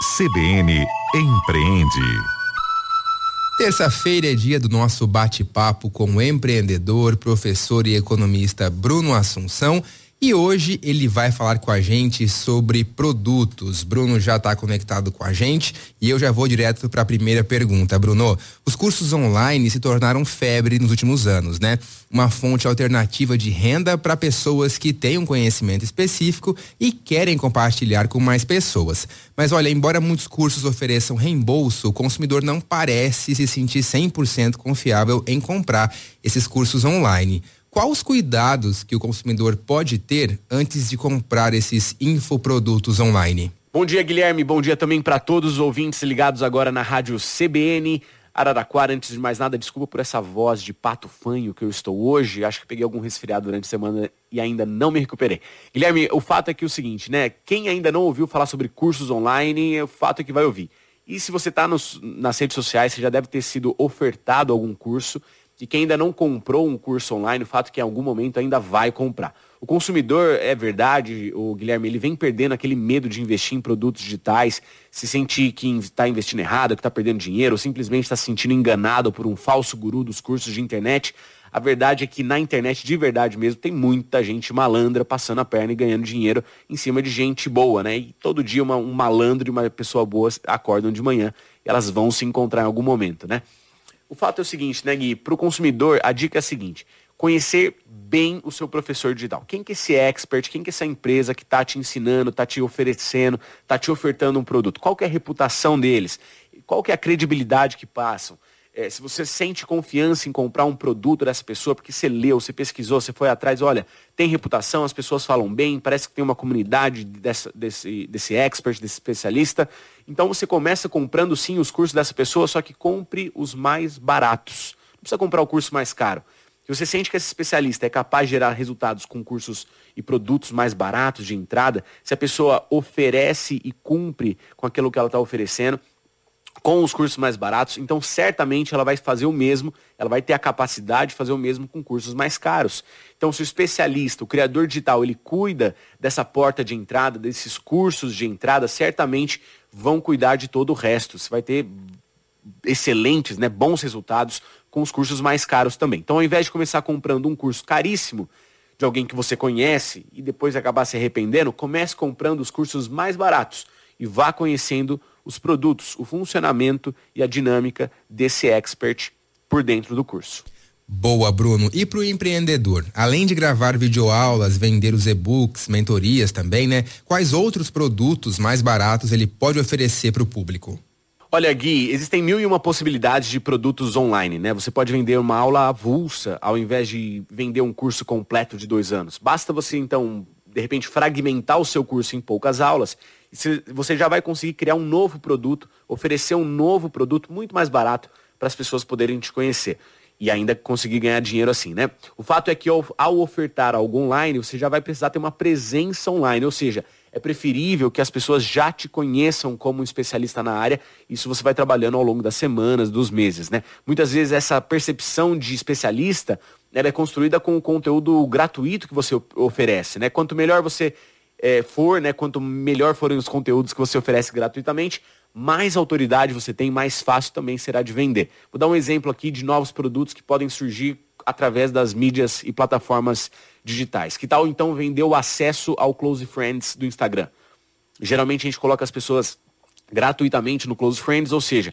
CBN Empreende. Terça-feira é dia do nosso bate-papo com o empreendedor, professor e economista Bruno Assunção e hoje ele vai falar com a gente sobre produtos. Bruno já está conectado com a gente e eu já vou direto para a primeira pergunta. Bruno, os cursos online se tornaram febre nos últimos anos, né? Uma fonte alternativa de renda para pessoas que têm um conhecimento específico e querem compartilhar com mais pessoas. Mas olha, embora muitos cursos ofereçam reembolso, o consumidor não parece se sentir 100% confiável em comprar esses cursos online. Quais os cuidados que o consumidor pode ter antes de comprar esses infoprodutos online? Bom dia, Guilherme. Bom dia também para todos os ouvintes ligados agora na rádio CBN Araraquara. Antes de mais nada, desculpa por essa voz de pato fanho que eu estou hoje. Acho que peguei algum resfriado durante a semana e ainda não me recuperei. Guilherme, o fato é que é o seguinte, né? Quem ainda não ouviu falar sobre cursos online, o fato é que vai ouvir. E se você está nas redes sociais, você já deve ter sido ofertado algum curso de quem ainda não comprou um curso online, o fato é que em algum momento ainda vai comprar. O consumidor, é verdade, o Guilherme, ele vem perdendo aquele medo de investir em produtos digitais, se sentir que está investindo errado, que está perdendo dinheiro, ou simplesmente está se sentindo enganado por um falso guru dos cursos de internet. A verdade é que na internet, de verdade mesmo, tem muita gente malandra passando a perna e ganhando dinheiro em cima de gente boa, né? E todo dia uma, um malandro e uma pessoa boa acordam de manhã e elas vão se encontrar em algum momento, né? O fato é o seguinte, né, Gui? Para o consumidor, a dica é a seguinte: conhecer bem o seu professor digital. Quem que é esse expert, quem que é essa empresa que está te ensinando, está te oferecendo, está te ofertando um produto? Qual que é a reputação deles? Qual que é a credibilidade que passam? É, se você sente confiança em comprar um produto dessa pessoa, porque você leu, você pesquisou, você foi atrás, olha, tem reputação, as pessoas falam bem, parece que tem uma comunidade dessa, desse, desse expert, desse especialista. Então você começa comprando sim os cursos dessa pessoa, só que compre os mais baratos. Não precisa comprar o curso mais caro. Se você sente que esse especialista é capaz de gerar resultados com cursos e produtos mais baratos de entrada, se a pessoa oferece e cumpre com aquilo que ela está oferecendo, com os cursos mais baratos, então certamente ela vai fazer o mesmo, ela vai ter a capacidade de fazer o mesmo com cursos mais caros. Então, se o especialista, o criador digital, ele cuida dessa porta de entrada, desses cursos de entrada, certamente vão cuidar de todo o resto. Você vai ter excelentes, né, bons resultados com os cursos mais caros também. Então, ao invés de começar comprando um curso caríssimo de alguém que você conhece e depois acabar se arrependendo, comece comprando os cursos mais baratos e vá conhecendo os produtos, o funcionamento e a dinâmica desse expert por dentro do curso. Boa, Bruno. E para o empreendedor, além de gravar videoaulas, vender os e-books, mentorias também, né? Quais outros produtos mais baratos ele pode oferecer para o público? Olha, Gui, existem mil e uma possibilidades de produtos online, né? Você pode vender uma aula avulsa ao invés de vender um curso completo de dois anos. Basta você, então, de repente, fragmentar o seu curso em poucas aulas você já vai conseguir criar um novo produto, oferecer um novo produto muito mais barato para as pessoas poderem te conhecer. E ainda conseguir ganhar dinheiro assim, né? O fato é que ao ofertar algo online, você já vai precisar ter uma presença online, ou seja, é preferível que as pessoas já te conheçam como um especialista na área. Isso você vai trabalhando ao longo das semanas, dos meses, né? Muitas vezes essa percepção de especialista ela é construída com o conteúdo gratuito que você oferece, né? Quanto melhor você é, for, né, quanto melhor forem os conteúdos que você oferece gratuitamente, mais autoridade você tem, mais fácil também será de vender. Vou dar um exemplo aqui de novos produtos que podem surgir através das mídias e plataformas digitais. Que tal então vender o acesso ao Close Friends do Instagram? Geralmente a gente coloca as pessoas gratuitamente no Close Friends, ou seja,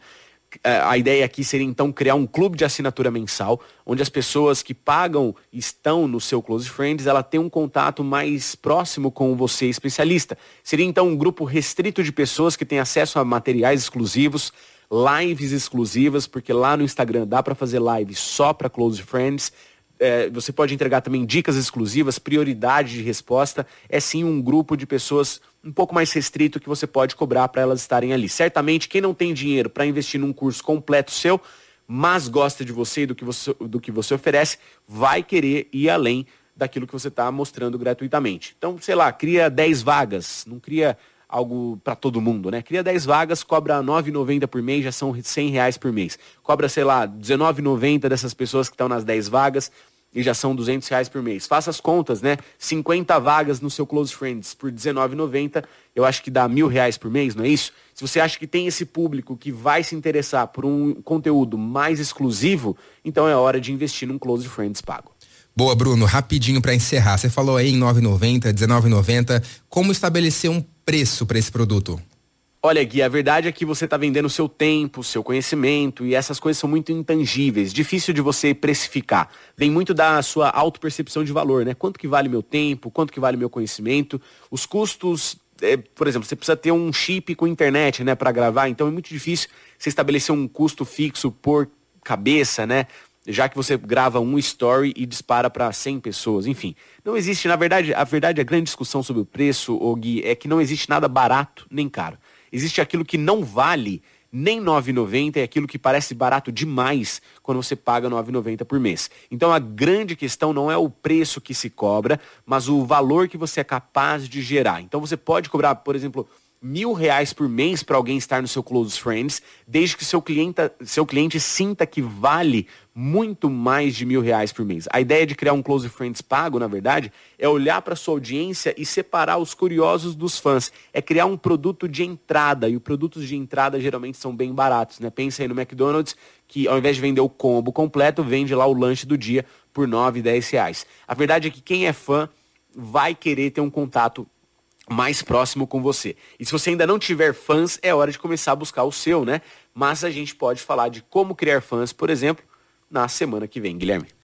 a ideia aqui seria então criar um clube de assinatura mensal, onde as pessoas que pagam estão no seu Close Friends, ela tem um contato mais próximo com você, especialista. Seria então um grupo restrito de pessoas que têm acesso a materiais exclusivos, lives exclusivas, porque lá no Instagram dá para fazer live só para Close Friends. É, você pode entregar também dicas exclusivas, prioridade de resposta. É sim um grupo de pessoas um pouco mais restrito que você pode cobrar para elas estarem ali. Certamente, quem não tem dinheiro para investir num curso completo seu, mas gosta de você e do que você, do que você oferece, vai querer ir além daquilo que você está mostrando gratuitamente. Então, sei lá, cria 10 vagas, não cria algo para todo mundo, né? Cria 10 vagas, cobra R$ 9,90 por mês, já são 100 reais por mês. Cobra, sei lá, R$ 19,90 dessas pessoas que estão nas 10 vagas, e já são 200 reais por mês. Faça as contas, né? 50 vagas no seu Close Friends por R$19,90, eu acho que dá mil reais por mês, não é isso? Se você acha que tem esse público que vai se interessar por um conteúdo mais exclusivo, então é hora de investir num Close Friends pago. Boa, Bruno. Rapidinho para encerrar. Você falou aí em 9,90, 19,90. Como estabelecer um preço para esse produto? Olha, Gui, a verdade é que você está vendendo seu tempo, seu conhecimento, e essas coisas são muito intangíveis, difícil de você precificar. Vem muito da sua autopercepção de valor, né? Quanto que vale meu tempo, quanto que vale meu conhecimento. Os custos, é, por exemplo, você precisa ter um chip com internet, né, para gravar, então é muito difícil você estabelecer um custo fixo por cabeça, né? Já que você grava um story e dispara para 100 pessoas, enfim. Não existe, na verdade, a verdade, a grande discussão sobre o preço, o Gui, é que não existe nada barato nem caro. Existe aquilo que não vale nem 9,90 é aquilo que parece barato demais quando você paga 9,90 por mês. Então a grande questão não é o preço que se cobra, mas o valor que você é capaz de gerar. Então você pode cobrar, por exemplo, mil reais por mês para alguém estar no seu Close Friends, desde que seu cliente, seu cliente sinta que vale muito mais de mil reais por mês. A ideia de criar um Close Friends pago, na verdade, é olhar para sua audiência e separar os curiosos dos fãs. É criar um produto de entrada, e os produtos de entrada geralmente são bem baratos. Né? Pensa aí no McDonald's, que ao invés de vender o combo completo, vende lá o lanche do dia por 9, 10 reais. A verdade é que quem é fã vai querer ter um contato mais próximo com você. E se você ainda não tiver fãs, é hora de começar a buscar o seu, né? Mas a gente pode falar de como criar fãs, por exemplo, na semana que vem, Guilherme.